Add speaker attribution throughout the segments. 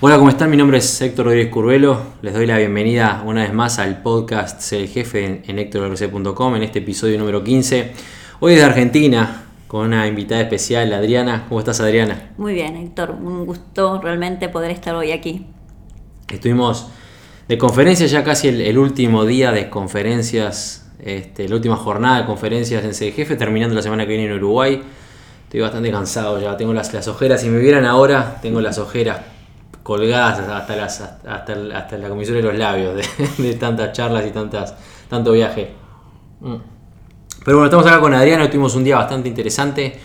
Speaker 1: Hola, ¿cómo están? Mi nombre es Héctor Rodríguez Curvelo. Les doy la bienvenida una vez más al podcast Sé el Jefe en, héctorrc.com en este episodio número 15. Hoy desde Argentina con una invitada especial, Adriana. ¿Cómo estás, Adriana?
Speaker 2: Muy bien, Héctor. Un gusto realmente poder estar hoy aquí.
Speaker 1: Estuvimos de conferencia ya casi el, el último día de conferencias, este, la última jornada de conferencias en el Jefe, terminando la semana que viene en Uruguay. Estoy bastante cansado ya, tengo las, las ojeras. Si me vieran ahora, tengo las ojeras colgadas hasta, las, hasta, hasta la comisión de los labios de, tantas charlas y tantas, tanto viaje. Mm. Pero bueno, estamos acá con Adriana, tuvimos un día bastante interesante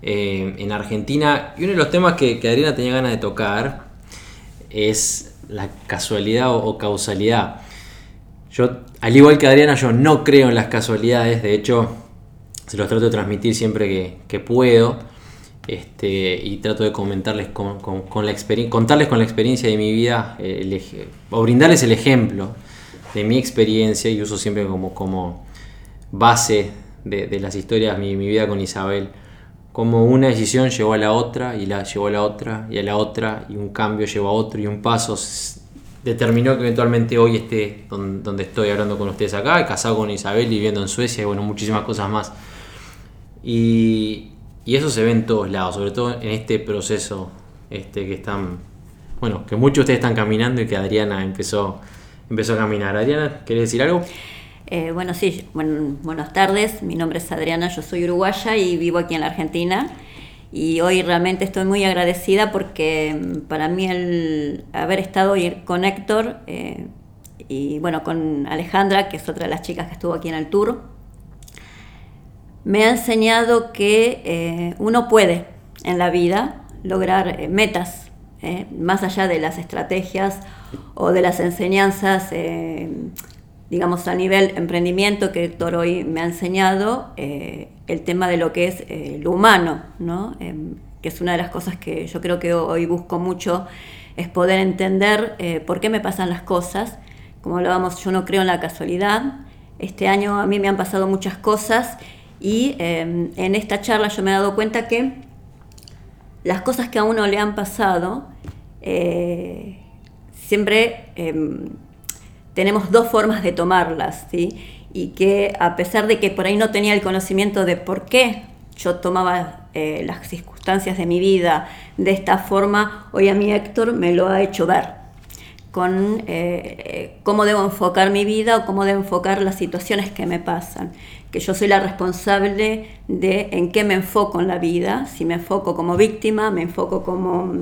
Speaker 1: eh, en Argentina y uno de los temas que, Adriana tenía ganas de tocar es la casualidad o, causalidad. Yo, al igual que Adriana, yo no creo en las casualidades, de hecho, se los trato de transmitir siempre que puedo. Este, y trato de comentarles con, con- con la contarles con la experiencia de mi vida eh, el o brindarles el ejemplo de mi experiencia y uso siempre como, como base de, de las historias mi, mi vida con Isabel como una decisión llevó a la otra y la llevó a la otra y a la otra y un cambio llevó a otro y un paso determinó que eventualmente hoy esté don- donde estoy hablando con ustedes acá, casado con Isabel viviendo en Suecia y bueno, muchísimas cosas más. Y, y eso se ve en todos lados, sobre todo en este proceso este, que están, bueno, que muchos de ustedes están caminando y que Adriana empezó, empezó a caminar. Adriana, ¿querés decir algo?
Speaker 2: Eh, bueno, sí, buen- buenas tardes. Mi nombre es Adriana, yo soy uruguaya y vivo aquí en la Argentina. Y hoy realmente estoy muy agradecida porque mm, para mí el haber estado hoy con Héctor eh, y bueno, con Alejandra, que es otra de las chicas que estuvo aquí en el tour, me ha enseñado que eh, uno puede en la vida lograr eh, metas, eh, más allá de las estrategias o de las enseñanzas, digamos, a nivel emprendimiento que Héctor hoy me ha enseñado, el tema de lo que es lo humano, ¿no? Em, que es una de las cosas que yo creo que hoy busco mucho, es poder entender por qué me pasan las cosas. Como hablábamos, yo no creo en la casualidad. Este año a mí me han pasado muchas cosas y eh, en esta charla yo me he dado cuenta que las cosas que a uno le han pasado, eh, siempre eh, tenemos dos formas de tomarlas, ¿sí? Y que a pesar de que por ahí no tenía el conocimiento de por qué yo tomaba eh, las circunstancias de mi vida de esta forma, hoy a mí Héctor me lo ha hecho ver con eh, cómo debo enfocar mi vida o cómo debo enfocar las situaciones que me pasan. Que yo soy la responsable de en qué me enfoco en la vida, si me enfoco como víctima, me enfoco como,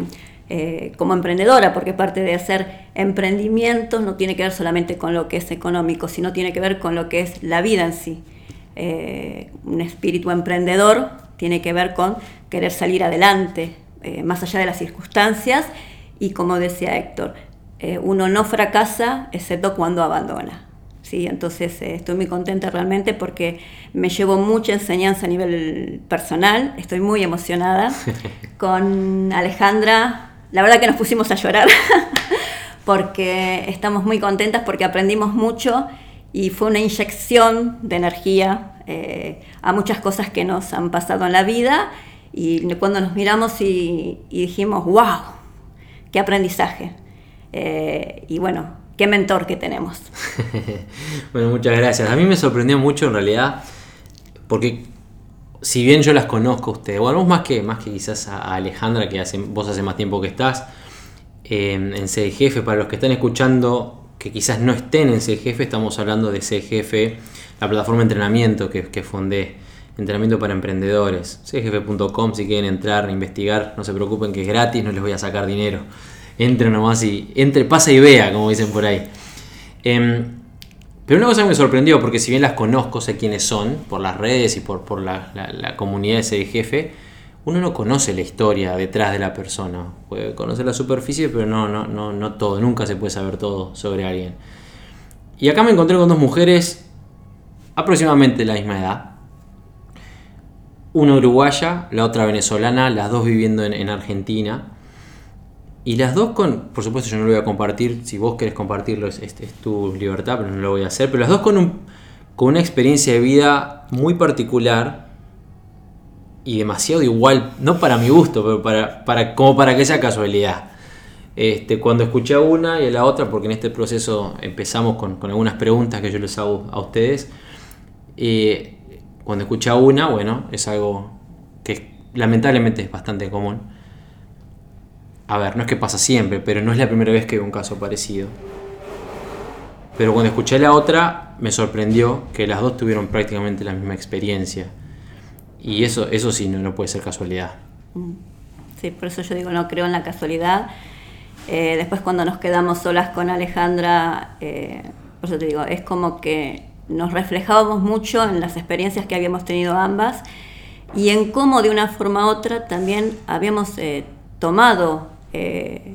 Speaker 2: eh, como emprendedora, porque parte de hacer emprendimientos no tiene que ver solamente con lo que es económico, sino tiene que ver con lo que es la vida en sí. Eh, un espíritu emprendedor tiene que ver con querer salir adelante, eh, más allá de las circunstancias, y como decía Héctor, eh, uno no fracasa excepto cuando abandona. ¿Sí? Entonces eh, estoy muy contenta realmente porque me llevo mucha enseñanza a nivel personal, estoy muy emocionada. Con Alejandra, la verdad que nos pusimos a llorar porque estamos muy contentas porque aprendimos mucho y fue una inyección de energía eh, a muchas cosas que nos han pasado en la vida y cuando nos miramos y, y dijimos, wow, qué aprendizaje. Eh, y bueno, qué mentor que tenemos.
Speaker 1: bueno, muchas gracias. A mí me sorprendió mucho en realidad, porque si bien yo las conozco a ustedes, bueno, vos más que, más que quizás a Alejandra, que hace, vos hace más tiempo que estás eh, en CDGF, para los que están escuchando que quizás no estén en CDGF, estamos hablando de CDGF, la plataforma de entrenamiento que, que fundé, entrenamiento para emprendedores, cdgf.com, si quieren entrar, investigar, no se preocupen que es gratis, no les voy a sacar dinero. Entren nomás y entre, pasa y vea, como dicen por ahí. Em, pero una cosa que me sorprendió, porque si bien las conozco, sé quiénes son, por las redes y por, por la, la- la comunidad de ese jefe, uno no conoce la historia detrás de la persona. Puede conocer la superficie, pero no, no, no, no todo. Nunca se puede saber todo sobre alguien. Y acá me encontré con dos mujeres aproximadamente de la misma edad. una uruguaya, la otra venezolana, las dos viviendo en, en Argentina. Y las dos con, por supuesto yo no lo voy a compartir, si vos querés compartirlo es, es- tu libertad, pero no lo voy a hacer, pero las dos con, un, con una experiencia de vida muy particular y demasiado igual, no para mi gusto, pero para, para, como para que sea casualidad. Este, cuando escuché a una y a la otra, porque en este proceso empezamos con, con algunas preguntas que yo les hago a ustedes, eh, cuando escuché a una, bueno, es algo que lamentablemente es bastante común. A ver, no es que pasa siempre, pero no es la primera vez que veo un caso parecido. Pero cuando escuché la otra, me sorprendió que las dos tuvieron prácticamente la misma experiencia. Y eso, eso sí, no, no puede ser casualidad.
Speaker 2: Sí, por eso yo digo, no creo en la casualidad. Eh, después cuando nos quedamos solas con Alejandra, eh, por eso te digo, es como que nos reflejábamos mucho en las experiencias que habíamos tenido ambas y en cómo de una forma u otra también habíamos eh, tomado eh,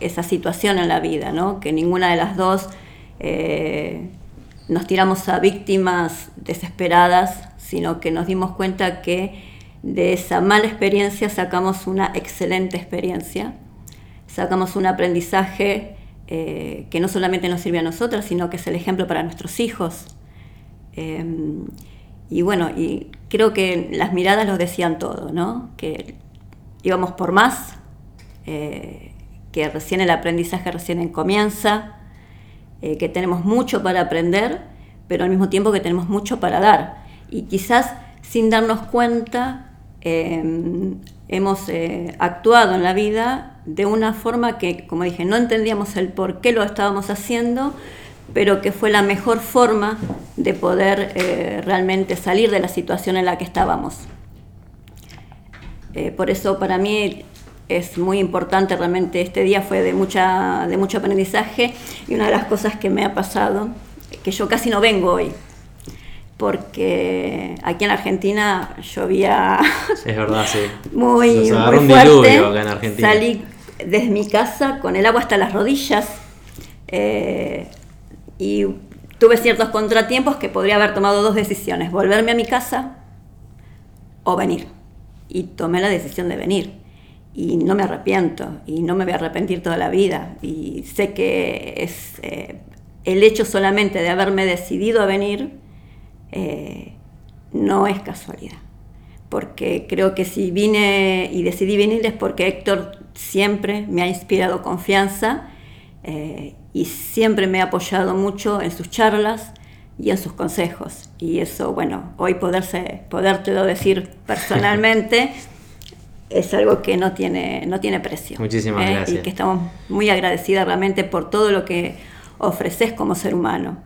Speaker 2: esa situación en la vida, ¿no? que ninguna de las dos eh, nos tiramos a víctimas desesperadas, sino que nos dimos cuenta que de esa mala experiencia sacamos una excelente experiencia, sacamos un aprendizaje eh, que no solamente nos sirve a nosotras, sino que es el ejemplo para nuestros hijos. Y bueno, y creo que las miradas lo decían todo, ¿no? Que íbamos por más, eh, que recién el aprendizaje recién comienza, eh, que tenemos mucho para aprender, pero al mismo tiempo que tenemos mucho para dar. Y quizás sin darnos cuenta eh, hemos actuado en la vida de una forma que, como dije, no entendíamos el por qué lo estábamos haciendo, pero que fue la mejor forma de poder realmente salir de la situación en la que estábamos. Por eso para mí es muy importante, realmente este día fue de, mucha, de mucho aprendizaje y una de las cosas que me ha pasado, que yo casi no vengo hoy, porque aquí en Argentina llovía
Speaker 1: Es verdad, sí.
Speaker 2: muy, muy
Speaker 1: un
Speaker 2: fuerte.
Speaker 1: acá en Argentina.
Speaker 2: Salí desde mi casa con el agua hasta las rodillas eh, y tuve ciertos contratiempos que podría haber tomado dos decisiones, volverme a mi casa o venir. Y tomé la decisión de venir. Y no me arrepiento, y no me voy a arrepentir toda la vida. Y sé que es eh, el hecho solamente de haberme decidido a venir, eh, no es casualidad. Porque creo que si vine y decidí venir es porque Héctor siempre me ha inspirado confianza eh, y siempre me ha apoyado mucho en sus charlas y en sus consejos. Y eso, bueno, hoy poderse, podértelo decir personalmente es algo que no tiene, no tiene precio.
Speaker 1: Muchísimas
Speaker 2: ¿eh?
Speaker 1: gracias.
Speaker 2: Y que estamos muy agradecidas realmente por todo lo que ofreces como ser humano.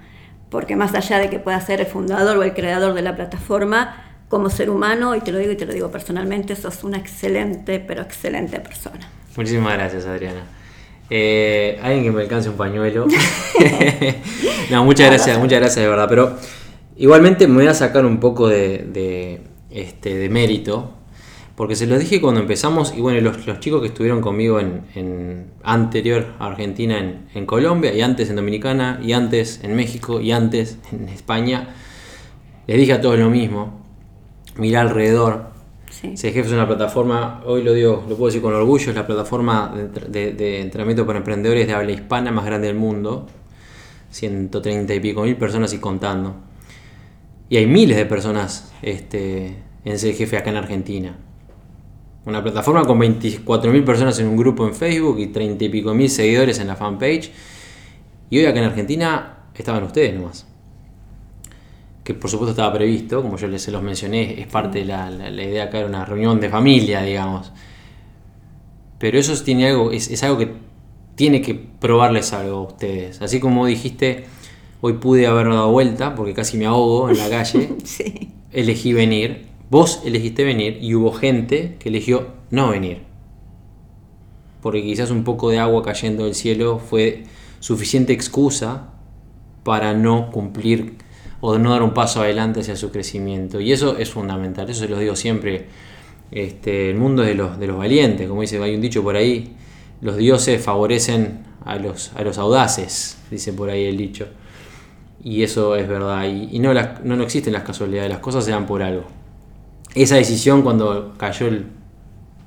Speaker 2: Porque más allá de que puedas ser el fundador o el creador de la plataforma, como ser humano, y te lo digo y te lo digo personalmente, sos una excelente, pero excelente persona.
Speaker 1: Muchísimas gracias, Adriana. Eh, alguien que me alcance un pañuelo. no, muchas gracias, muchas gracias de verdad. Pero igualmente me voy a sacar un poco de, de, este, de mérito. Porque se los dije cuando empezamos, y bueno, los, los chicos que estuvieron conmigo en, en anterior a Argentina, en, en Colombia, y antes en Dominicana, y antes en México, y antes en España, les dije a todos lo mismo. Mirá alrededor,
Speaker 2: Sí.
Speaker 1: CGF es una plataforma, hoy lo digo, lo puedo decir con orgullo, es la plataforma de- de entrenamiento para emprendedores de habla hispana más grande del mundo. 130 y pico mil personas y contando. Y hay miles de personas este, en CGF acá en Argentina. Una plataforma con 24 mil personas en un grupo en Facebook y 30 y pico mil seguidores en la fanpage. Y hoy acá en Argentina estaban ustedes nomás que por supuesto estaba previsto, como yo les los mencioné, es parte de la, la- la idea acá era una reunión de familia, digamos. Pero eso tiene algo, es, es algo que tiene que probarles algo a ustedes. Así como dijiste, hoy pude haber dado vuelta porque casi me ahogo en la calle,
Speaker 2: Sí.
Speaker 1: elegí venir, vos elegiste venir y hubo gente que eligió no venir. Porque quizás un poco de agua cayendo del cielo fue suficiente excusa para no cumplir o no dar un paso adelante hacia su crecimiento. Y eso es fundamental, eso se los digo siempre. Este, el mundo es de los, de los valientes, como dice, hay un dicho por ahí, los dioses favorecen a los, a los audaces, dice por ahí el dicho. Y eso es verdad, y, no, las- no, no existen las casualidades, las cosas se dan por algo. Esa decisión cuando cayó el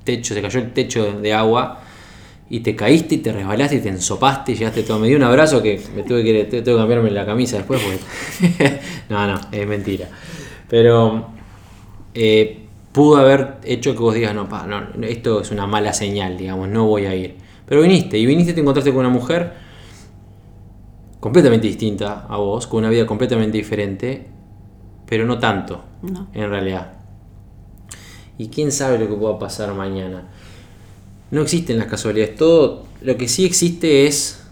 Speaker 1: techo, se cayó el techo de agua y te caíste y te resbalaste y te ensopaste y llegaste todo. Me dio un abrazo que me tuve que, tuve que cambiarme la camisa después porque... no, no, es mentira. Pero eh, pudo haber hecho que vos digas, no, pa, no, esto es una mala señal, digamos, no voy a ir. Pero viniste y viniste y te encontraste con una mujer completamente distinta a vos, con una vida completamente diferente, pero no tanto, en realidad. Y quién sabe lo que pueda pasar mañana. No existen las casualidades. Todo lo que sí existe es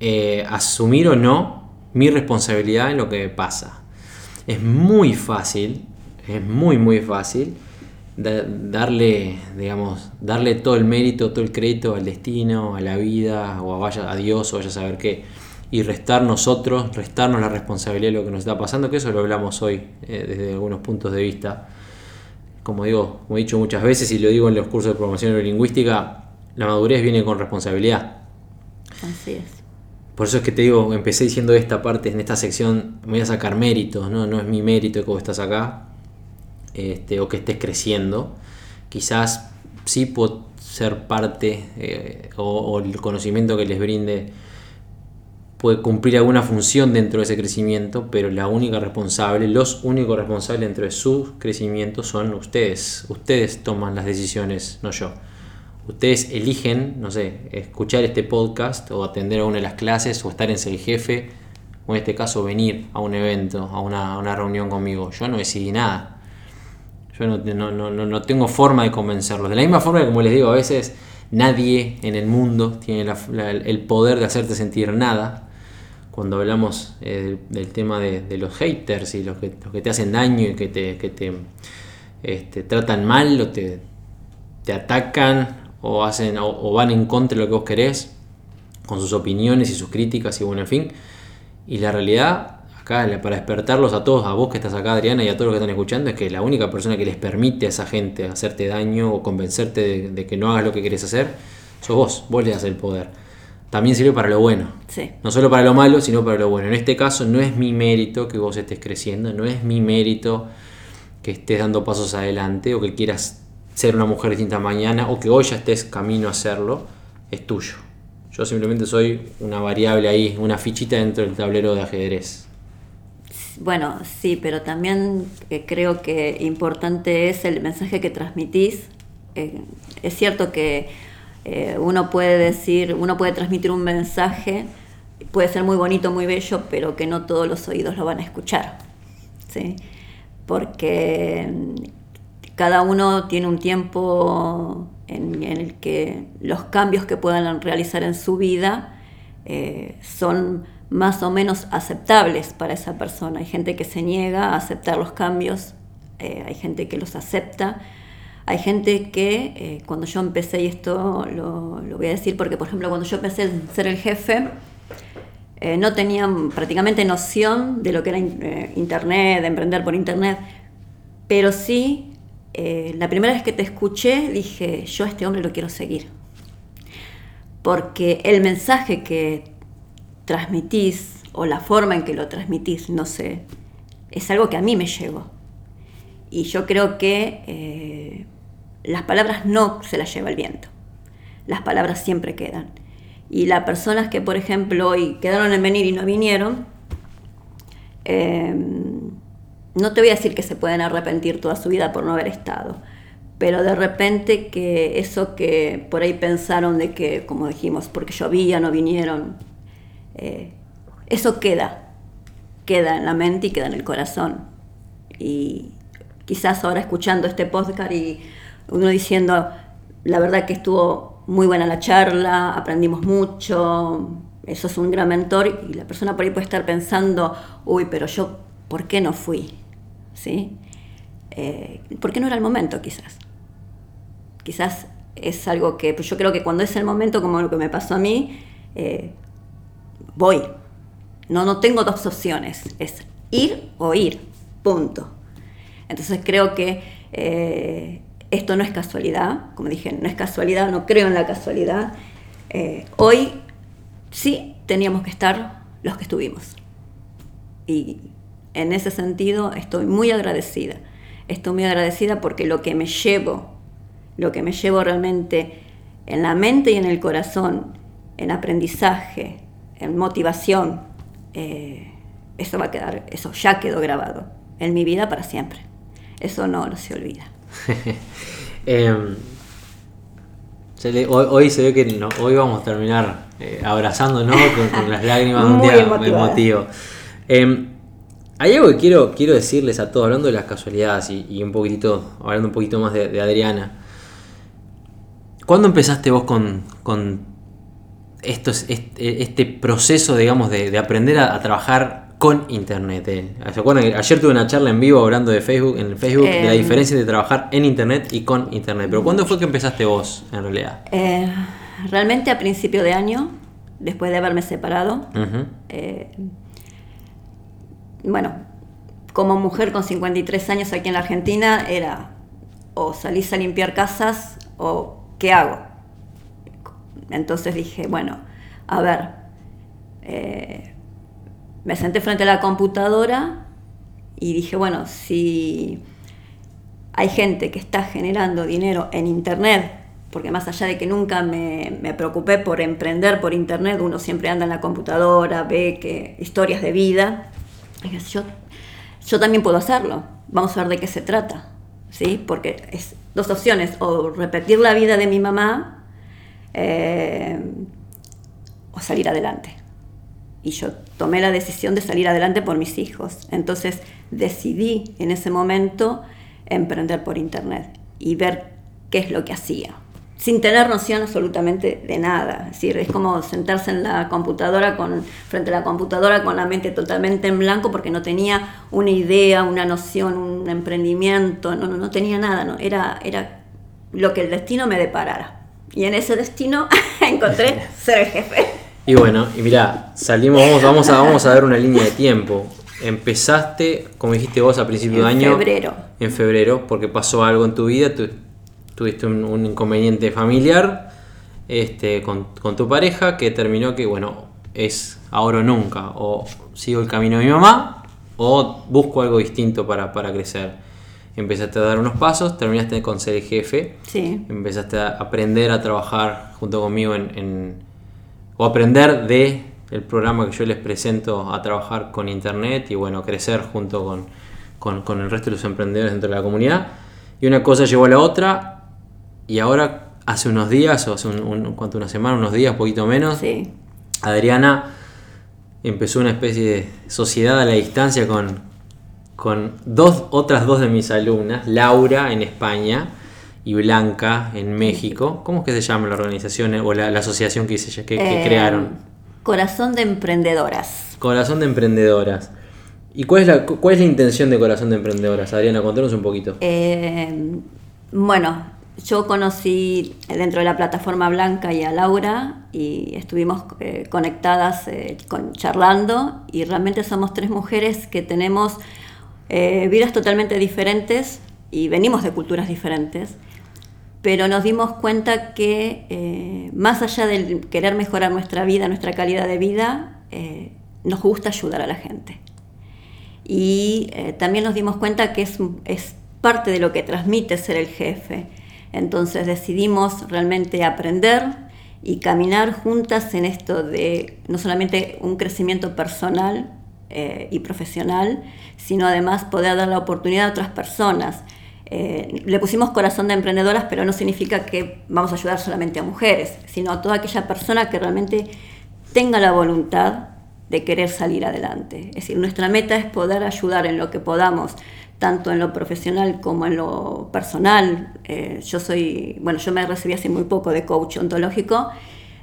Speaker 1: eh, asumir o no mi responsabilidad en lo que pasa. Es muy fácil, es muy muy fácil darle, digamos, darle todo el mérito, todo el crédito al destino, a la vida, o a Dios, o vaya a saber qué, y restar nosotros, restarnos la responsabilidad de lo que nos está pasando, que eso lo hablamos hoy eh, desde algunos puntos de vista como digo, como he dicho muchas veces y lo digo en los cursos de promoción neurolingüística, la madurez viene con responsabilidad.
Speaker 2: Así es.
Speaker 1: Por eso es que te digo, empecé diciendo esta parte, en esta sección, voy a sacar méritos, ¿no? No es mi mérito que vos estás acá, este, o que estés creciendo. Quizás sí puedo ser parte, eh, o el conocimiento que les brinde puede cumplir alguna función dentro de ese crecimiento, pero la única responsable, los únicos responsables dentro de su crecimiento son ustedes. Ustedes toman las decisiones, no yo. Ustedes eligen, no sé, escuchar este podcast o atender a una de las clases o estar en el jefe o en este caso venir a un evento, a una, reunión conmigo. Yo no decidí nada. Yo no, tengo forma de convencerlos. De la misma forma que, como les digo, a veces nadie en el mundo tiene el poder de hacerte sentir nada cuando hablamos eh, del tema de, los haters y los que, que te hacen daño y que te, que te este, tratan mal o te, te atacan o, hacen, o, van en contra de lo que vos querés con sus opiniones y sus críticas y bueno, en fin. Y la realidad, acá para despertarlos a todos, a vos que estás acá Adriana y a todos los que están escuchando, es que la única persona que les permite a esa gente hacerte daño o convencerte de, de que no hagas lo que querés hacer, sos vos, vos le das el poder también sirve para lo bueno. No solo para lo malo, sino para lo bueno. En este caso no es mi mérito que vos estés creciendo, no es mi mérito que estés dando pasos adelante o que quieras ser una mujer distinta mañana o que hoy ya estés camino a hacerlo, es tuyo. Yo simplemente soy una variable ahí, una fichita dentro del tablero de ajedrez.
Speaker 2: Bueno, sí, pero también eh, creo que importante es el mensaje que transmitís. Eh, es cierto que eh, uno puede decir, uno puede transmitir un mensaje, puede ser muy bonito, muy bello, pero que no todos los oídos lo van a escuchar. ¿sí? Porque mm, cada uno tiene un tiempo en, el que los cambios que puedan realizar en su vida eh, son más o menos aceptables para esa persona. Hay gente que se niega a aceptar los cambios, eh, hay gente que los acepta hay gente que eh, cuando yo empecé, y esto lo, voy a decir porque, por ejemplo, cuando yo empecé a ser el jefe, eh, no tenía prácticamente noción de lo que era eh, Internet, de emprender por Internet, pero sí, la primera vez que te escuché dije, yo a este hombre lo quiero seguir. Porque el mensaje que transmitís, o la forma en que lo transmitís, no sé, es algo que a mí me llegó. Y yo creo que las palabras no se las lleva el viento. Las palabras siempre quedan. Y las personas que, por ejemplo, hoy quedaron en venir y no vinieron, em, no te voy a decir que se pueden arrepentir toda su vida por no haber estado, pero de repente que eso que por ahí pensaron de que, como dijimos, porque llovía, no vinieron, eh, eso queda, queda en la mente y queda en el corazón. Y quizás ahora escuchando este podcast y uno diciendo, la verdad que estuvo muy buena la charla, aprendimos mucho, eso es un gran mentor y la persona por ahí puede estar pensando, uy, pero yo, ¿por qué no fui? ¿Sí? Eh, ¿Por qué no era el momento quizás? Quizás es algo que pues yo creo que cuando es el momento, como lo que me pasó a mí, eh, voy. No, no tengo dos opciones, es ir o ir, punto. Entonces creo que eh, esto no es casualidad, como dije, no es casualidad, no creo en la casualidad. Eh, hoy sí teníamos que estar los que estuvimos. Y en ese sentido estoy muy agradecida. estoy muy agradecida porque lo que me llevo, lo que me llevo realmente en la mente y en el corazón, en aprendizaje, en motivación, eh, eso va a quedar, eso ya quedó grabado en mi vida para siempre. Eso no, no se olvida.
Speaker 1: Em, hoy, se ve que no, hoy vamos a terminar eh, abrazándonos con, las lágrimas de un día emotivo. Em, hay algo que quiero, quiero decirles a todos, hablando de las casualidades y, un poquitito, hablando un poquito más de, Adriana. ¿Cuándo empezaste vos con, con este, este, proceso, digamos, de, aprender a, trabajar con internet. Eh. ¿Se acuerdan? Ayer tuve una charla en vivo hablando de Facebook, en Facebook, de la em. diferencia de trabajar en internet y con internet. Pero ¿cuándo fue que empezaste vos, en realidad?
Speaker 2: Eh, realmente a principio de año, después de haberme separado. Eh, bueno, como mujer con 53 años aquí en la Argentina, era o salís a limpiar casas o ¿qué hago? Entonces dije, bueno, a ver, me senté frente a la computadora y dije, bueno, si hay gente que está generando dinero en Internet, porque más allá de que nunca me, preocupé por emprender por Internet, uno siempre anda en la computadora, ve que historias de vida, yo, yo también puedo hacerlo, vamos a ver de qué se trata, ¿sí? porque es dos opciones, o repetir la vida de mi mamá eh, o salir adelante y yo tomé la decisión de salir adelante por mis hijos. Entonces decidí en ese momento emprender por internet y ver qué es lo que hacía, sin tener noción absolutamente de nada. Es decir, es como sentarse en la computadora con, frente a la computadora con la mente totalmente en blanco porque no tenía una idea, una noción, un emprendimiento, no, no, no tenía nada, no, era, era lo que el destino me deparara. Y en ese destino encontré ser el jefe.
Speaker 1: Y bueno, y mira, salimos, vamos, vamos, a, vamos a ver una línea de tiempo. Empezaste, como dijiste vos, a principio de año.
Speaker 2: En febrero.
Speaker 1: En febrero, porque pasó algo en tu vida, tuviste un, inconveniente familiar este, con, tu pareja que terminó que, bueno, es ahora o nunca. O sigo el camino de mi mamá o busco algo distinto para, crecer. Empezaste a dar unos pasos, terminaste con ser el jefe.
Speaker 2: Sí.
Speaker 1: Empezaste a aprender a trabajar junto conmigo en o aprender de el programa que yo les presento a trabajar con internet y bueno, crecer junto con, con, el resto de los emprendedores dentro de la comunidad. Y una cosa llevó a la otra y ahora hace unos días, o hace un, una semana, unos días, poquito menos, Adriana empezó una especie de sociedad a la distancia con, con dos, otras dos de mis alumnas, Laura en España, y Blanca en México. ¿Cómo es que se llama la organización o la, asociación que, que, que eh, crearon?
Speaker 2: Corazón de Emprendedoras.
Speaker 1: Corazón de Emprendedoras. ¿Y cuál es la, cuál es la intención de Corazón de Emprendedoras? Adriana, contanos un poquito.
Speaker 2: Eh, bueno, yo conocí dentro de la plataforma Blanca y a Laura y estuvimos eh, conectadas con, charlando y realmente somos tres mujeres que tenemos vidas totalmente diferentes y venimos de culturas diferentes pero nos dimos cuenta que eh, más allá de querer mejorar nuestra vida, nuestra calidad de vida, eh, nos gusta ayudar a la gente. Y eh, también nos dimos cuenta que es, es parte de lo que transmite ser el jefe. Entonces decidimos realmente aprender y caminar juntas en esto de no solamente un crecimiento personal y profesional, sino además poder dar la oportunidad a otras personas eh, le pusimos corazón de emprendedoras, pero no significa que vamos a ayudar solamente a mujeres, sino a toda aquella persona que realmente tenga la voluntad de querer salir adelante. Es decir, nuestra meta es poder ayudar en lo que podamos, tanto en lo profesional como en lo personal. Eh, yo soy, bueno, yo me recibí hace muy poco de coach ontológico,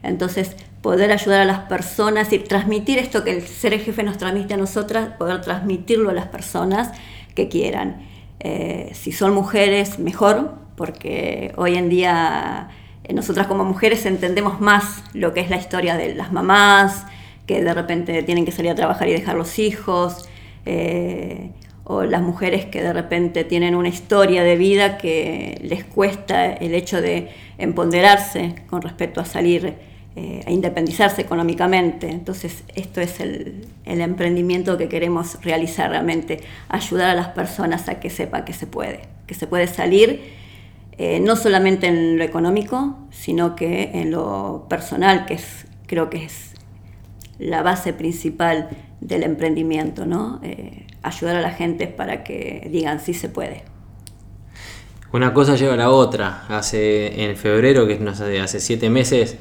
Speaker 2: entonces poder ayudar a las personas y transmitir esto que el ser jefe nos transmite a nosotras, poder transmitirlo a las personas que quieran. Eh, si son mujeres, mejor, porque hoy en día eh, nosotras como mujeres entendemos más lo que es la historia de las mamás, que de repente tienen que salir a trabajar y dejar los hijos, eh, o las mujeres que de repente tienen una historia de vida que les cuesta el hecho de empoderarse con respecto a salir eh, a independizarse económicamente. Entonces, esto es el, emprendimiento que queremos realizar realmente, ayudar a las personas a que sepan que se puede, que se puede salir, eh, no solamente en lo económico, sino que en lo personal, que es, creo que es la base principal del emprendimiento, ¿no? Eh, ayudar a la gente para que digan sí se puede.
Speaker 1: Una cosa lleva a la otra. Hace en febrero, que es hace siete meses,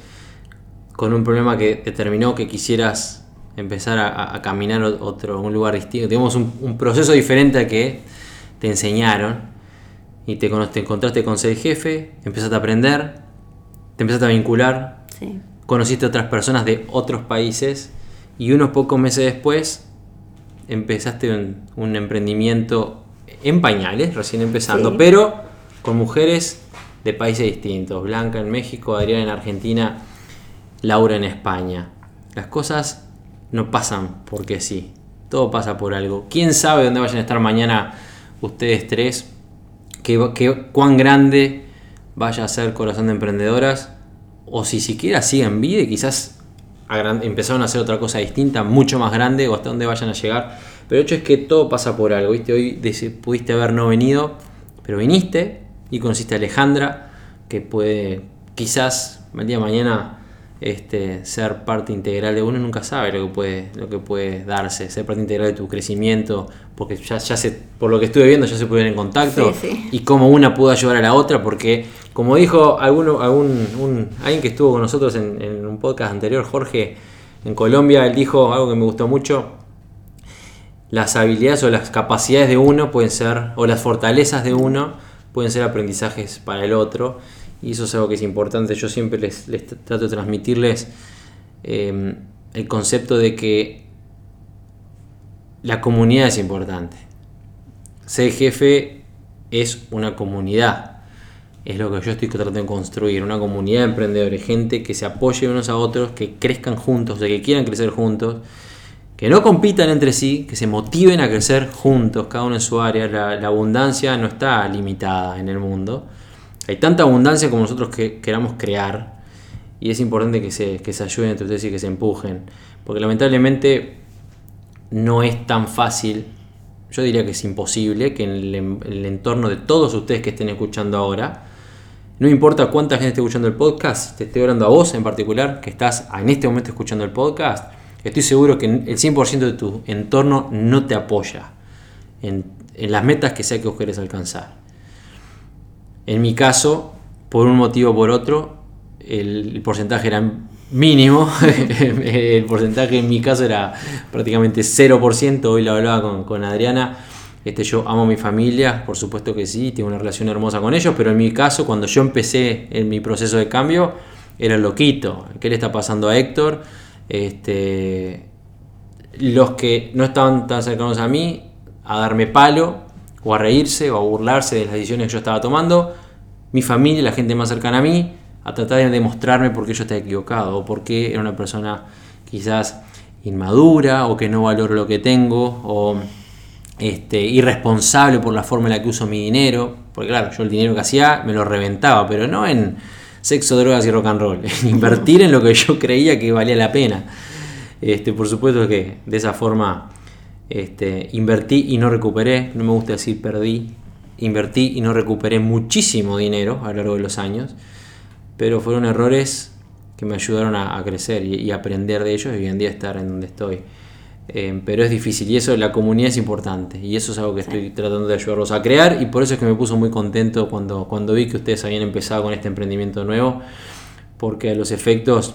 Speaker 1: con un problema que determinó que quisieras empezar a, caminar otro, un lugar distinto. Tenemos un, proceso diferente a que te enseñaron y te, te encontraste con ser jefe, empezaste a aprender, te empezaste a vincular, conociste a otras personas de otros países y unos pocos meses después empezaste un, emprendimiento en pañales, recién empezando, pero con mujeres de países distintos. Blanca en México, Adriana en Argentina Laura en España. Las cosas no pasan porque sí, todo pasa por algo. ¿Quién sabe dónde vayan a estar mañana ustedes tres? ¿Qué, cuán grande vaya a ser Corazón de Emprendedoras? O si siquiera siguen vida quizás empezaron a hacer otra cosa distinta, mucho más grande, o hasta dónde vayan a llegar. Pero el hecho es que todo pasa por algo, ¿viste? Hoy pudiste haber no venido, pero viniste y conociste a Alejandra, que puede quizás el día de mañana este, ser parte integral de uno nunca sabe lo que puede lo que puede darse ser parte integral de tu crecimiento porque ya, ya se por lo que estuve viendo ya se pudieron en contacto y cómo una pudo ayudar a la otra porque como dijo alguno algún un, alguien que estuvo con nosotros en, en, un podcast anterior Jorge en Colombia él dijo algo que me gustó mucho las habilidades o las capacidades de uno pueden ser o las fortalezas de uno pueden ser aprendizajes para el otro y eso es algo que es importante. Yo siempre les, trato de transmitirles em, el concepto de que la comunidad es importante. Ser jefe es una comunidad. Es lo que yo estoy tratando de construir, una comunidad de emprendedores, gente que se apoye unos a otros, que crezcan juntos, de que quieran crecer juntos, que no compitan entre sí, que se motiven a crecer juntos, cada uno en su área. la abundancia no está limitada en el mundo hay tanta abundancia como nosotros que queramos crear y es importante que se, que se ayuden entre ustedes y que se empujen. Porque lamentablemente no es tan fácil, yo diría que es imposible, que en el, entorno de todos ustedes que estén escuchando ahora, no importa cuánta gente esté escuchando el podcast, te estoy hablando a vos en particular, que estás en este momento escuchando el podcast, estoy seguro que el 100% de tu entorno no te apoya en, en las metas que sea que vos querés alcanzar. En mi caso, por un motivo o por otro, el, porcentaje era mínimo. el porcentaje en mi caso era prácticamente 0%. Hoy lo hablaba con, Adriana. Este, yo amo a mi familia, por supuesto que sí, tengo una relación hermosa con ellos, pero en mi caso, cuando yo empecé en mi proceso de cambio, era loquito. ¿Qué le está pasando a Héctor? Este, los que no estaban tan cercanos a mí, a darme palo, o a reírse o a burlarse de las decisiones que yo estaba tomando, mi familia, la gente más cercana a mí, a tratar de demostrarme por qué yo estaba equivocado o por qué era una persona quizás inmadura o que no valoro lo que tengo o este, irresponsable por la forma en la que uso mi dinero, porque claro, yo el dinero que hacía me lo reventaba, pero no en sexo, drogas y rock and roll, en invertir en lo que yo creía que valía la pena. Este, por supuesto que de esa forma este, invertí y no recuperé, no me gusta decir perdí, invertí y no recuperé muchísimo dinero a lo largo de los años, pero fueron errores que me ayudaron a, crecer y, aprender de ellos y hoy en día estar en donde estoy. Eh, pero es difícil y eso, la comunidad es importante y eso es algo que estoy tratando de ayudarlos a crear y por eso es que me puso muy contento cuando, cuando vi que ustedes habían empezado con este emprendimiento nuevo, porque a los efectos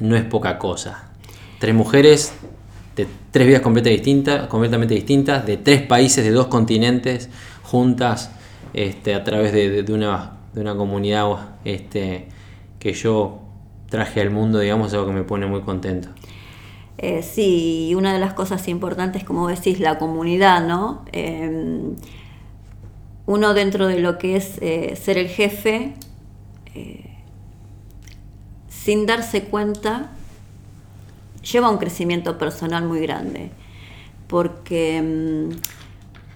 Speaker 1: no es poca cosa. Tres mujeres de tres vidas completamente distintas, completamente distintas, de tres países, de dos continentes, juntas este, a través de, una, de una comunidad este, que yo traje al mundo, digamos, es algo que me pone muy contento.
Speaker 2: Eh, sí, una de las cosas importantes, como decís, la comunidad, ¿no? Em, uno dentro de lo que es eh, ser el jefe, eh, sin darse cuenta, lleva un crecimiento personal muy grande, porque mm,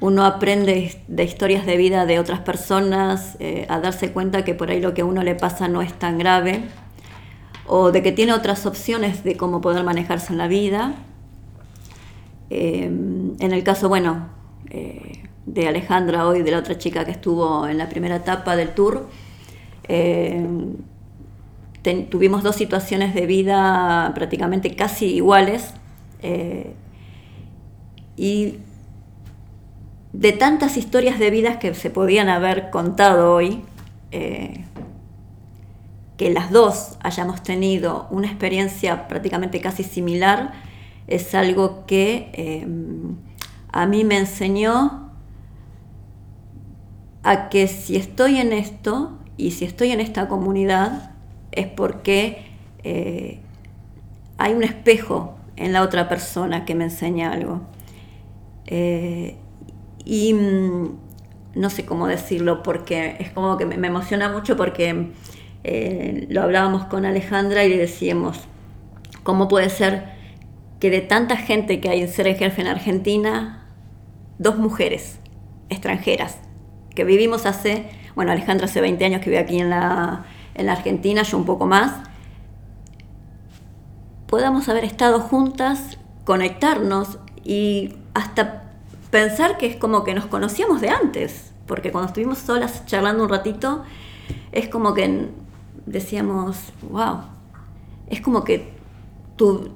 Speaker 2: uno aprende de historias de vida de otras personas, eh, a darse cuenta que por ahí lo que a uno le pasa no es tan grave, o de que tiene otras opciones de cómo poder manejarse en la vida. Eh, en el caso, bueno, eh, de Alejandra hoy, de la otra chica que estuvo en la primera etapa del tour, tuvimos dos situaciones de vida prácticamente casi iguales y de tantas historias de vidas que se podían haber contado hoy, que las dos hayamos tenido una experiencia prácticamente casi similar, es algo que eh, a mí me enseñó a que si estoy en esto y si estoy en esta comunidad es porque eh, hay un espejo en la otra persona que me enseña algo. Eh, y mm, no sé cómo decirlo porque es como que me emociona mucho porque eh, lo hablábamos con Alejandra y le decíamos, ¿cómo puede ser que de tanta gente que hay en Ser Jefe en Argentina, dos mujeres extranjeras, que vivimos hace, bueno, Alejandra hace 20 años que vive aquí en la, en la Argentina, yo un poco más, podamos haber estado juntas, conectarnos y hasta pensar que es como que nos conocíamos de antes, porque cuando estuvimos solas charlando un ratito, es como que decíamos, wow, es como que tu,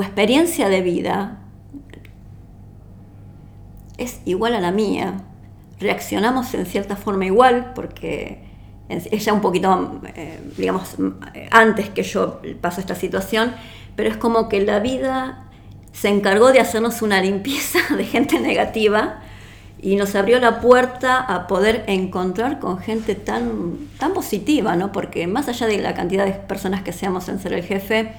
Speaker 2: experiencia de vida es igual a la mía. Reaccionamos en cierta forma igual porque ella un poquito, eh, digamos, antes que yo paso esta situación, pero es como que la vida se encargó de hacernos una limpieza de gente negativa y nos abrió la puerta a poder encontrar con gente tan, tan positiva, ¿no? porque más allá de la cantidad de personas que seamos en ser el jefe,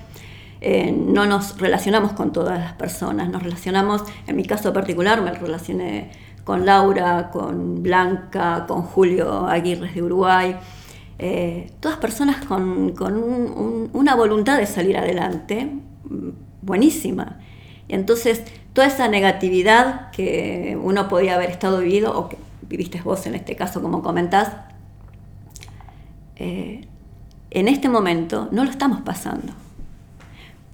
Speaker 2: eh, no nos relacionamos con todas las personas, nos relacionamos, en mi caso particular me relacioné con Laura, con Blanca, con Julio Aguirre de Uruguay, eh, todas personas con, una voluntad de salir adelante, mm, buenísima. Entonces toda esa negatividad que uno podía haber estado viviendo, o que viviste vos en este caso, como comentás, eh, en este momento no lo estamos pasando.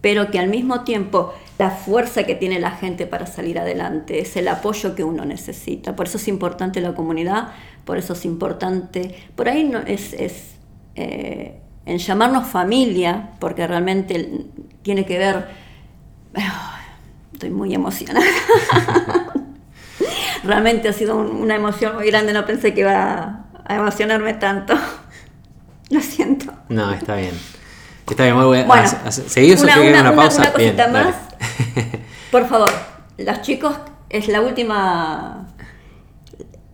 Speaker 2: Pero que al mismo tiempo la fuerza que tiene la gente para salir adelante es el apoyo que uno necesita. Por eso es importante la comunidad, por eso es importante, por ahí no, es, eh, en llamarnos familia, porque realmente tiene que ver Estoy muy emocionada. Realmente ha sido una emoción muy grande, no pensé que iba a emocionarme tanto. Lo siento.
Speaker 1: No, está bien. Está bien, muy bueno. ¿Seguís una, una, una, pausa?
Speaker 2: Una cosita más. Por favor, los chicos, es la última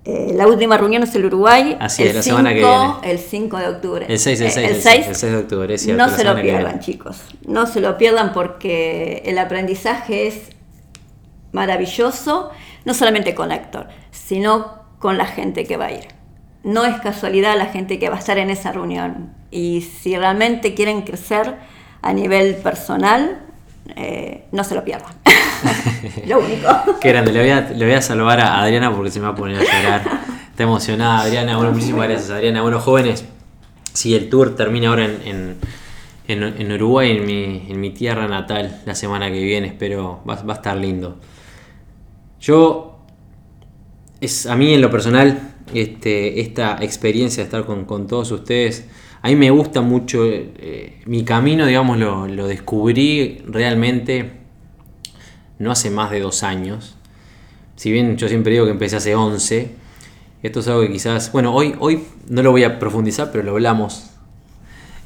Speaker 2: eh, la última reunión es el Uruguay.
Speaker 1: Así es, la semana que viene.
Speaker 2: El 5 de octubre.
Speaker 1: El 6, el 6, el 6, el 6 de octubre, es
Speaker 2: cierto, No se lo pierdan, chicos. No se lo pierdan porque el aprendizaje es maravilloso, no solamente con actor, sino con la gente que va a ir. No es casualidad la gente que va a estar en esa reunión. Y si realmente quieren crecer a nivel personal, eh, no se lo pierdan. lo único.
Speaker 1: Qué grande, le voy, a, le voy a salvar a Adriana porque se me va a poner a llorar. Está emocionada Adriana. Bueno, muchísimas gracias Adriana. Bueno, jóvenes, si el tour termina ahora en, en, Uruguay, en mi, en mi, tierra natal, la semana que viene, espero, va, va a estar lindo. Yo, es, a mí en lo personal, este, esta experiencia de estar con, con todos ustedes, a mí me gusta mucho, eh, mi camino, digamos, lo, lo, descubrí realmente no hace más de dos años. Si bien yo siempre digo que empecé hace 11, esto es algo que quizás, bueno, hoy, hoy no lo voy a profundizar, pero lo hablamos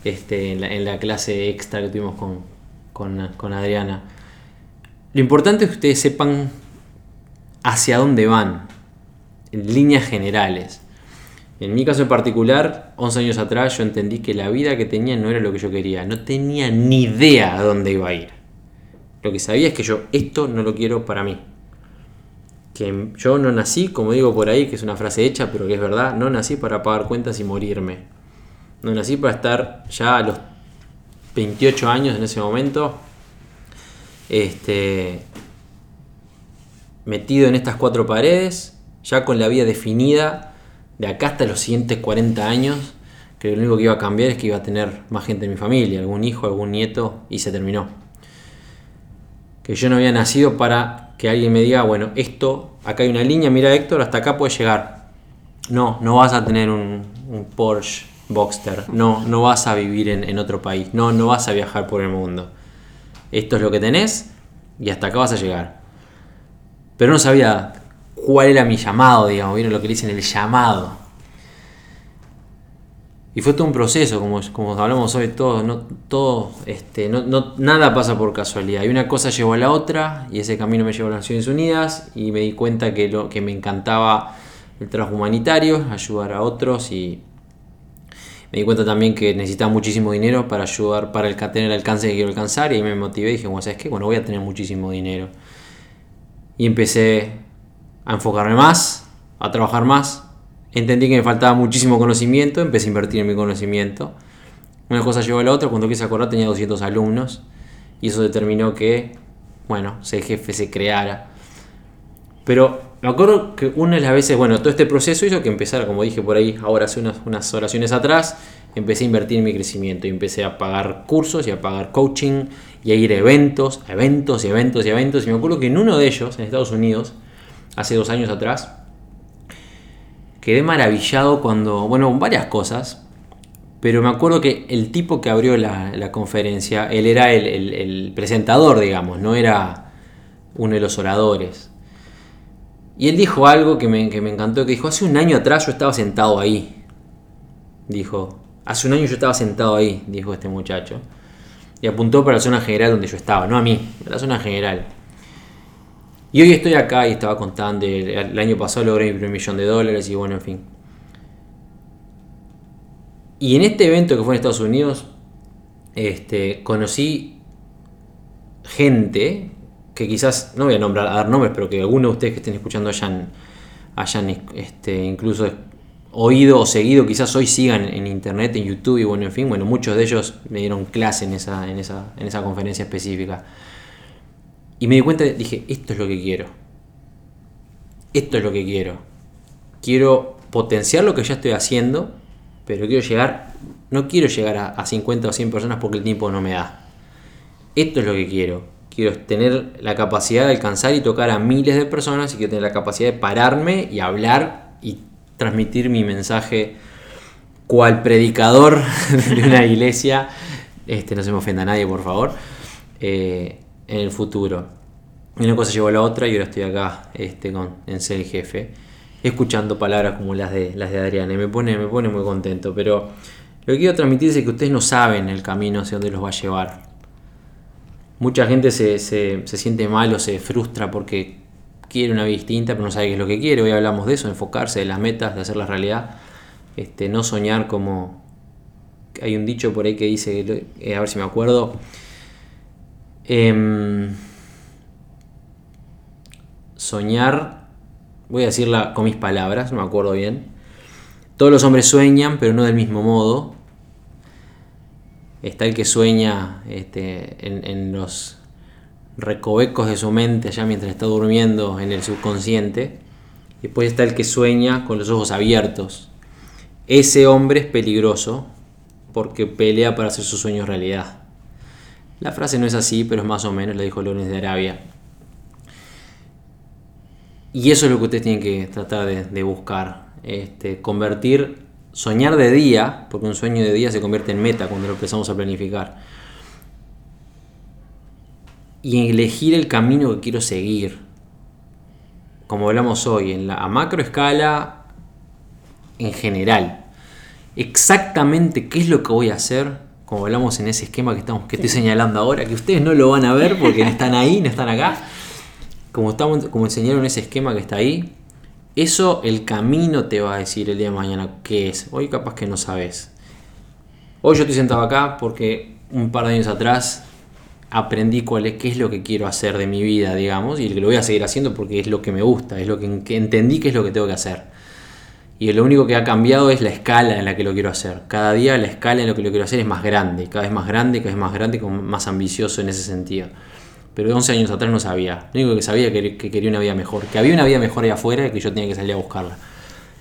Speaker 1: este, en, la, clase extra que tuvimos con, con, con Adriana. Lo importante es que ustedes sepan hacia dónde van, en líneas generales. En mi caso en particular, 11 años atrás yo entendí que la vida que tenía no era lo que yo quería, no tenía ni idea a dónde iba a ir. Lo que sabía es que yo esto no lo quiero para mí. Que yo no nací, como digo por ahí, que es una frase hecha, pero que es verdad, no nací para pagar cuentas y morirme. No nací para estar ya a los 28 años en ese momento, este, metido en estas cuatro paredes, ya con la vida definida de acá hasta los siguientes 40 años, que lo único que iba a cambiar es que iba a tener más gente en mi familia, algún hijo, algún nieto, y se terminó. Que yo no había nacido para que alguien me diga, bueno, esto, acá hay una línea, mira Héctor, hasta acá puedes llegar. No, no vas a tener un, Porsche Boxster, no, no vas a vivir en, en otro país, no, no vas a viajar por el mundo. Esto es lo que tenés y hasta acá vas a llegar. Pero no sabía cuál era mi llamado, digamos, vieron lo que le dicen el llamado. Y fue todo un proceso, como, como hablamos hoy, todo, no, todo, este, no, no- nada pasa por casualidad. Y una cosa llevó a la otra, y ese camino me llevó a las Naciones Unidas, y me di cuenta que, lo, que me encantaba el trabajo humanitario, ayudar a otros, y me di cuenta también que necesitaba muchísimo dinero para ayudar, para tener el alcance que quiero alcanzar, y ahí me motivé y dije, bueno, ¿sabes qué? Bueno, voy a tener muchísimo dinero. Y empecé a enfocarme más, a trabajar más. Entendí que me faltaba muchísimo conocimiento, empecé a invertir en mi conocimiento. Una cosa llevó a la otra, cuando quise acordar tenía 200 alumnos y eso determinó que, bueno, ese jefe se creara. Pero me acuerdo que una de las veces, bueno, todo este proceso hizo que empezara, como dije por ahí, ahora hace unas, unas oraciones atrás, empecé a invertir en mi crecimiento y empecé a pagar cursos y a pagar coaching y a ir a eventos, a eventos y eventos y eventos. Y me acuerdo que en uno de ellos, en Estados Unidos, hace dos años atrás, quedé maravillado cuando, bueno, varias cosas, pero me acuerdo que el tipo que abrió la, la conferencia, él era el, el- presentador, digamos, no era uno de los oradores. Y él dijo algo que me, que me encantó, que dijo, hace un año atrás yo estaba sentado ahí. Dijo, hace un año yo estaba sentado ahí, dijo este muchacho. Y apuntó para la zona general donde yo estaba, no a mí, la zona general. Y hoy estoy acá y estaba contando, el, año pasado logré mi primer millón de dólares y bueno, en fin. Y en este evento que fue en Estados Unidos, este, conocí gente que quizás, no voy a nombrar, a dar nombres, pero que algunos de ustedes que estén escuchando hayan, hayan este, incluso oído o seguido, quizás hoy sigan en internet, en YouTube y bueno, en fin, bueno, muchos de ellos me dieron clase en esa, en esa, en esa conferencia específica. Y me di cuenta, dije, esto es lo que quiero. Esto es lo que quiero. Quiero potenciar lo que ya estoy haciendo, pero quiero llegar, no quiero llegar a, a 50 o 100 personas porque el tiempo no me da. Esto es lo que quiero. Quiero tener la capacidad de alcanzar y tocar a miles de personas y quiero tener la capacidad de pararme y hablar y transmitir mi mensaje cual predicador de una iglesia. Este, no se me ofenda a nadie, por favor. eh, en el futuro. Una cosa llevó a la otra y ahora estoy acá este, con, en ser el jefe, escuchando palabras como las de, las de Adriana. Y me pone, me pone muy contento. Pero lo que quiero transmitir es que ustedes no saben el camino hacia donde los va a llevar. Mucha gente se, se, se siente mal o se frustra porque quiere una vida distinta, pero no sabe qué es lo que quiere. Hoy hablamos de eso, enfocarse en las metas, de hacerlas realidad. Este, no soñar como... Hay un dicho por ahí que dice, eh, a ver si me acuerdo, Em, soñar, voy a decirla con mis palabras, no me acuerdo bien. Todos los hombres sueñan, pero no del mismo modo. Está el que sueña este, en, los recovecos de su mente, allá mientras está durmiendo en el subconsciente. Después está el que sueña con los ojos abiertos. Ese hombre es peligroso porque pelea para hacer sus sueños realidad. La frase no es así, pero es más o menos, la dijo Lorenz de Arabia. Y eso es lo que ustedes tienen que tratar de, buscar. Este, convertir, soñar de día, porque un sueño de día se convierte en meta cuando lo empezamos a planificar. Y elegir el camino que quiero seguir. Como hablamos hoy, en la, a macro escala, en general. Exactamente qué es lo que voy a hacer como hablamos en ese esquema que, estamos, que estoy señalando ahora, que ustedes no lo van a ver porque no están ahí, no están acá, como, estamos, como enseñaron ese esquema que está ahí, eso el camino te va a decir el día de mañana qué es. Hoy capaz que no sabes. Hoy yo estoy sentado acá porque un par de años atrás aprendí cuál es, qué es lo que quiero hacer de mi vida, digamos, y lo voy a seguir haciendo porque es lo que me gusta, es lo que, que entendí que es lo que tengo que hacer. Y lo único que ha cambiado es la escala en la que lo quiero hacer. Cada día la escala en la que lo quiero hacer es más grande, cada vez más grande, cada vez más grande, más ambicioso en ese sentido. Pero 11 años atrás no sabía. Lo único que sabía que, que quería una vida mejor, que había una vida mejor allá afuera y que yo tenía que salir a buscarla.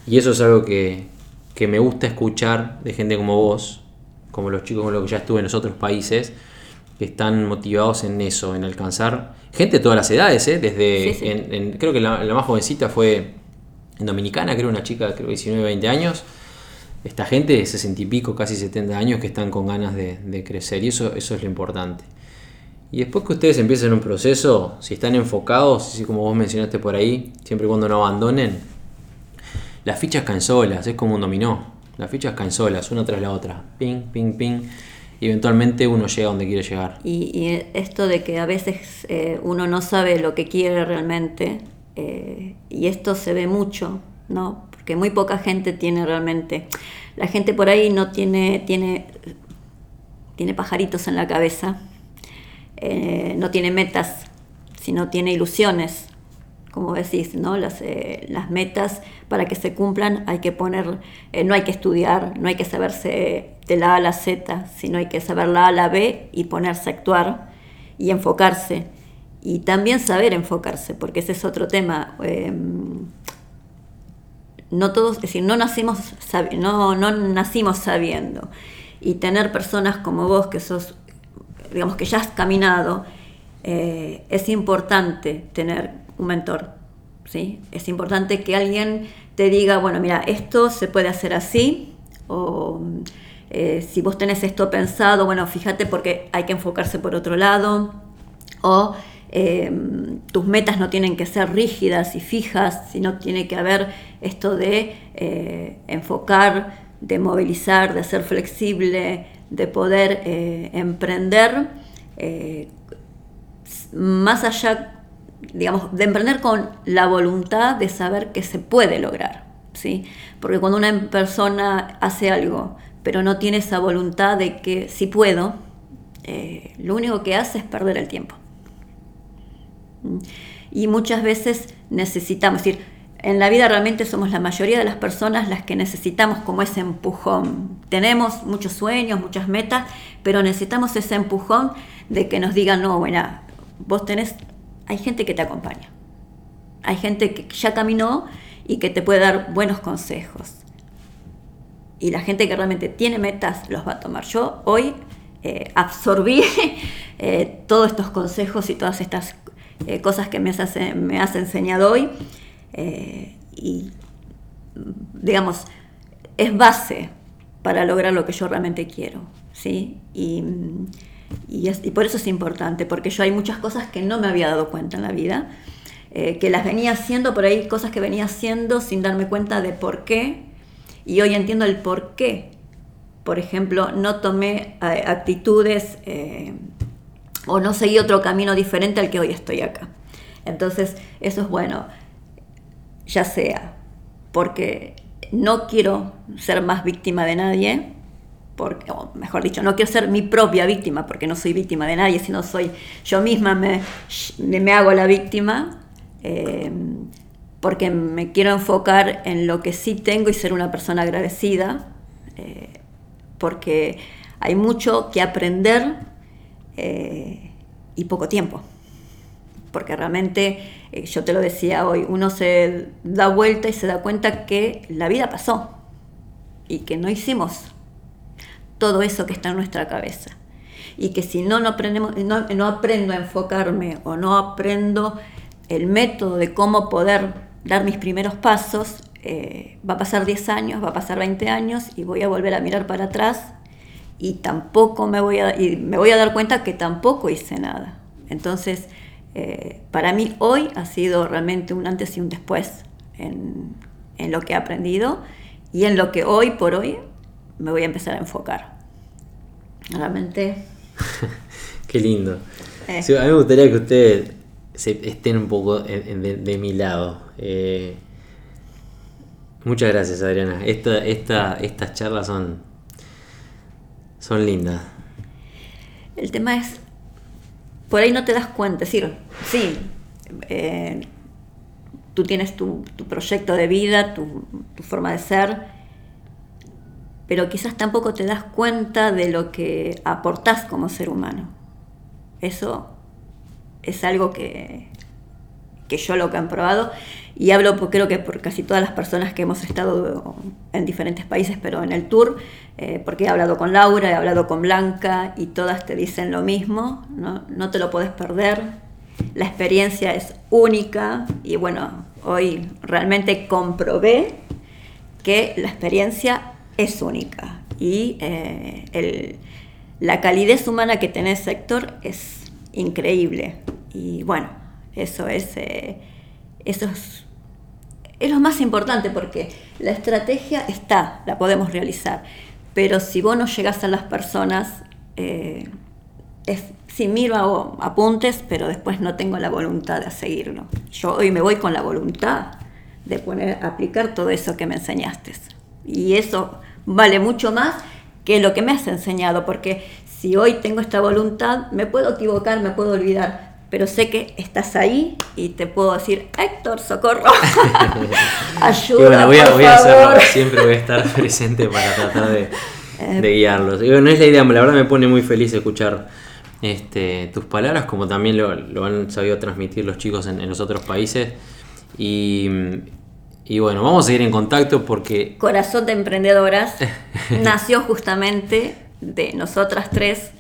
Speaker 1: Y eso es algo que, que me gusta escuchar de gente como vos, como los chicos con los que ya estuve en los otros países, que están motivados en eso, en alcanzar gente de todas las edades, ¿eh? desde,
Speaker 2: Sí, sí.
Speaker 1: en- en- creo que la, la más jovencita fue Dominicana, creo una chica, creo 19, 20 años. Esta gente de 60 y pico, casi 70 años, que están con ganas de, crecer, y eso, eso es lo importante. Y después que ustedes empiecen un proceso, si están enfocados, así como vos mencionaste por ahí, siempre y cuando no abandonen, las fichas caen solas, es como un dominó. Las fichas caen solas, una tras la otra. Ping, ping, ping. Y eventualmente uno llega donde quiere llegar.
Speaker 2: Y, y esto de que a veces eh, uno no sabe lo que quiere realmente, eh, y esto se ve mucho, ¿no? Porque muy poca gente tiene realmente. La gente por ahí no tiene, tiene, tiene pajaritos en la cabeza, eh, no tiene metas, sino tiene ilusiones. Como decís, ¿no? Las, eh, las metas para que se cumplan hay que poner, eh, no hay que estudiar, no hay que saberse de la A a la Z, sino hay que saber la A a la B y ponerse a actuar y enfocarse. Y también saber enfocarse, porque ese es otro tema. Eh, no todos, es decir, no nacimos, no, no nacimos sabiendo. Y tener personas como vos, que sos, digamos que ya has caminado, eh, es importante tener un mentor. ¿sí? Es importante que alguien te diga, bueno, mira, esto se puede hacer así, o eh, si vos tenés esto pensado, bueno, fíjate porque hay que enfocarse por otro lado, o eh, tus metas no tienen que ser rígidas y fijas, sino tiene que haber esto de eh, enfocar, de movilizar, de ser flexible, de poder eh, emprender eh, más allá, digamos, de emprender con la voluntad de saber que se puede lograr, ¿sí? Porque cuando una persona hace algo, pero no tiene esa voluntad de que sí puedo, lo único que hace es perder el tiempo. Y muchas veces necesitamos, es decir, en la vida realmente somos la mayoría de las personas las que necesitamos como ese empujón. Tenemos muchos sueños, muchas metas, pero necesitamos ese empujón de que nos digan, no, bueno, vos tenés, hay gente que te acompaña. Hay gente que ya caminó y que te puede dar buenos consejos. Y la gente que realmente tiene metas los va a tomar. Yo hoy eh, absorbí eh, todos estos consejos y todas estas eh, cosas que me has, me has enseñado hoy. eh, y, digamos, es base para lograr lo que yo realmente quiero. ¿sí? Y, y, por eso es importante, porque yo hay muchas cosas que no me había dado cuenta en la vida, eh, que las venía haciendo, por ahí cosas que venía haciendo sin darme cuenta de por qué, y hoy entiendo el por qué. Por ejemplo, no tomé actitudes o no seguí otro camino diferente al que hoy estoy acá. Entonces, eso es bueno, ya sea porque no quiero ser más víctima de nadie, porque, o mejor dicho, no quiero ser mi propia víctima, porque no soy víctima de nadie, sino soy yo misma me, me, hago la víctima, eh, porque me quiero enfocar en lo que sí tengo y ser una persona agradecida, eh, porque hay mucho que aprender eh, y poco tiempo. Porque realmente, eh, yo te lo decía hoy, uno se da vuelta y se da cuenta que la vida pasó y que no hicimos todo eso que está en nuestra cabeza. Y que si no, no, aprendemos, no, aprendo a enfocarme o no aprendo el método de cómo poder dar mis primeros pasos, eh, va a pasar 10 años, va a pasar 20 años y voy a volver a mirar para atrás y tampoco me voy a, y me voy a dar cuenta que tampoco hice nada. Entonces, eh, para mí hoy ha sido realmente un antes y un después en, en lo que he aprendido y en lo que hoy por hoy me voy a empezar a enfocar. Realmente.
Speaker 1: Qué lindo.
Speaker 2: Eh.
Speaker 1: Sí, a mí me gustaría que ustedes estén un poco de mi lado. Eh, muchas gracias, Adriana. Esta, esta, estas charlas son, son lindas.
Speaker 2: El tema es, por ahí no te das cuenta, es decir, sí, eh, tú tienes tu, proyecto de vida, tu, tu forma de ser, pero quizás tampoco te das cuenta de lo que aportás como ser humano. Eso es algo que, que yo lo que han probado, y hablo por, creo que por casi todas las personas que hemos estado en diferentes países, pero en el tour, eh, porque he hablado con Laura, he hablado con Blanca y todas te dicen lo mismo, no, no te lo puedes perder, la experiencia es única y bueno, hoy realmente comprobé que la experiencia es única y eh, el, la calidez humana que tenés, Héctor, es increíble. Y bueno, eso es, eso es, es lo más importante porque la estrategia está, la podemos realizar. Pero si vos no llegás a las personas, eh, sí miro hago apuntes, pero después no tengo la voluntad de seguirlo. Yo hoy me voy con la voluntad de poner, aplicar todo eso que me enseñaste. Y eso vale mucho más que lo que me has enseñado, porque si hoy tengo esta voluntad, me puedo equivocar, me puedo olvidar, pero sé que estás ahí y te puedo decir, Héctor, socorro, ayuda.
Speaker 1: bueno, voy a,
Speaker 2: por
Speaker 1: voy a hacerlo,
Speaker 2: favor".
Speaker 1: siempre voy a estar presente para tratar de,
Speaker 2: Eh,
Speaker 1: de guiarlos. Y bueno, es la idea, la verdad me pone muy feliz escuchar este, tus palabras, como también lo, lo han sabido transmitir los chicos en, en los otros países. Y, y bueno, vamos a seguir en contacto porque
Speaker 2: Corazón de Emprendedoras nació justamente de nosotras tres,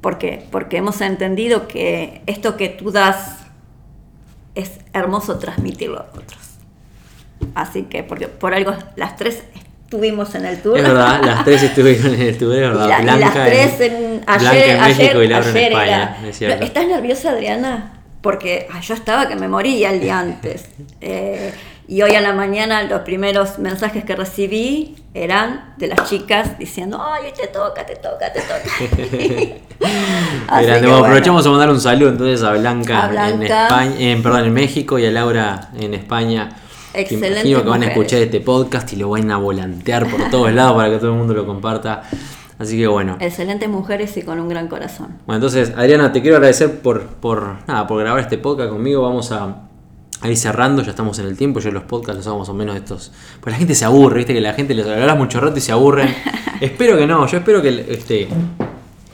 Speaker 2: porque, porque hemos entendido que esto que tú das es hermoso transmitirlo a otros. Así que, porque por algo las tres estuvimos en el tour.
Speaker 1: es verdad, las tres estuvieron en el tour, es verdad.
Speaker 2: La-
Speaker 1: Blanca
Speaker 2: las tres
Speaker 1: en,
Speaker 2: en, ayer,
Speaker 1: en
Speaker 2: ayer,
Speaker 1: México y Laura en
Speaker 2: ayer
Speaker 1: España,
Speaker 2: era-
Speaker 1: es cierto.
Speaker 2: ¿Estás nerviosa, Adriana? Porque ay, yo estaba que me moría el día antes. Eh, y hoy a la mañana los primeros mensajes que recibí eran de las chicas diciendo, ay, te toca, te toca, te toca.
Speaker 1: Grande.
Speaker 2: que
Speaker 1: Bueno, aprovechamos a mandar un saludo entonces a Blanca,
Speaker 2: A Blanca.
Speaker 1: En, España, en- perdón, en México y a Laura en España. que
Speaker 2: Excelentes
Speaker 1: Imagino que van a escuchar este podcast y lo van a volantear por todos lados para que todo el mundo lo comparta. Así que bueno.
Speaker 2: Excelentes mujeres y con un gran corazón.
Speaker 1: Bueno, entonces, Adriana, te quiero agradecer por, por, nada, por grabar este podcast conmigo. Vamos a, a ir cerrando, ya estamos en el tiempo. Yo los podcasts los hago más o menos estos. Pues la gente se aburre, viste que la gente les hablas mucho rato y se aburren. espero que no, yo espero que, este,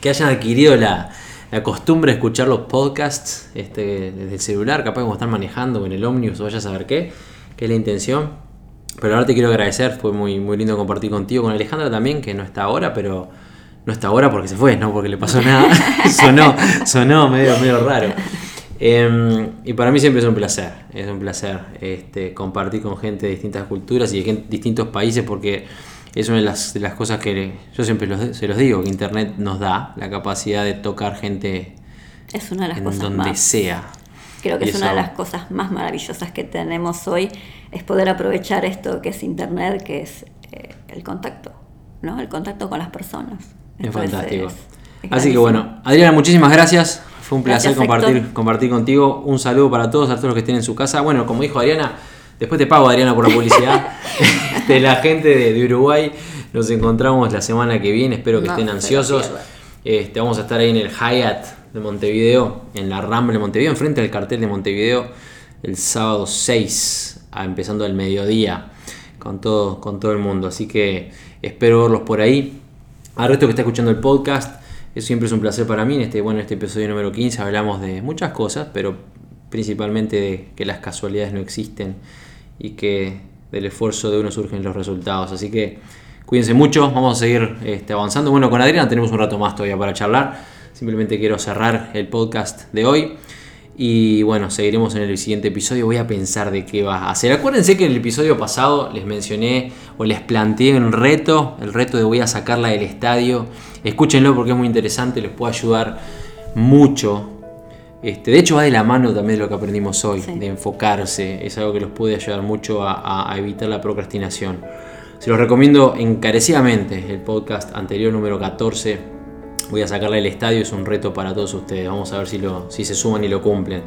Speaker 1: que hayan adquirido la, la costumbre de escuchar los podcasts este, desde el celular, capaz como están manejando o en el ómnibus o vaya a saber qué, qué es la intención. Pero ahora te quiero agradecer, fue muy, muy lindo compartir contigo, con Alejandra también, que no está ahora, pero no está ahora porque se fue, no porque le pasó nada. sonó, sonó medio, medio raro. Eh, y para mí siempre es un placer, es un placer este, compartir con gente de distintas culturas y de gen- distintos países porque es una de las, de las cosas que yo siempre los- se los digo, que Internet nos da la capacidad de tocar gente
Speaker 2: Es una de las
Speaker 1: en
Speaker 2: cosas
Speaker 1: donde
Speaker 2: más.
Speaker 1: sea.
Speaker 2: Creo que
Speaker 1: Y
Speaker 2: es una de las cosas más maravillosas que tenemos hoy, es poder aprovechar esto que es Internet, que es eh, el contacto, ¿no? El contacto con las personas.
Speaker 1: Es fantástico.
Speaker 2: es- es
Speaker 1: Así que bueno, Adriana, muchísimas gracias. Fue un placer compartir, compartir contigo. Un saludo para todos, a todos los que estén en su casa. Bueno, como dijo Adriana, después te pago Adriana por la publicidad. de la gente de, de Uruguay. Nos encontramos la semana que viene. Espero que
Speaker 2: No,
Speaker 1: estén ansiosos. Este, vamos a estar ahí en el Hyatt de Montevideo, en la Rambla de Montevideo, enfrente del cartel de Montevideo, el sábado 6, a- empezando al mediodía, con todo, con todo el mundo. Así que espero verlos por ahí. Al resto que está escuchando el podcast, eso siempre es un placer para mí. En este, bueno, en este episodio número 15 hablamos de muchas cosas, pero principalmente de que las casualidades no existen y que del esfuerzo de uno surgen los resultados. Así que cuídense mucho, vamos a seguir este, avanzando. Bueno, con Adriana tenemos un rato más todavía para charlar. Simplemente quiero cerrar el podcast de hoy. Y bueno, seguiremos en el siguiente episodio. Voy a pensar de qué va a hacer. Acuérdense que en el episodio pasado les mencioné o les planteé un reto. El reto de voy a sacarla del estadio. Escúchenlo porque es muy interesante. Les puede ayudar mucho. Este, de hecho va de la mano también de lo que aprendimos hoy.
Speaker 2: Sí.
Speaker 1: De enfocarse. Es algo que los puede ayudar mucho a evitar la procrastinación. Se los recomiendo encarecidamente. El podcast anterior número 14 Voy a sacarle el estadio, es un reto para todos ustedes. Vamos a ver si, lo, si se suman y lo cumplen.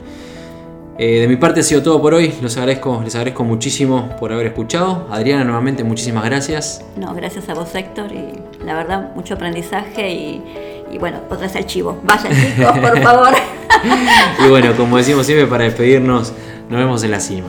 Speaker 1: Eh, de mi parte ha sido todo por hoy. Les agradezco, les agradezco muchísimo por haber escuchado. Adriana, nuevamente, muchísimas gracias.
Speaker 2: No, gracias a vos, Héctor, y la verdad, mucho aprendizaje y, y bueno, otra vez el chivo. Vayan chicos, por favor.
Speaker 1: Y bueno, como decimos siempre, para despedirnos, nos vemos en la cima.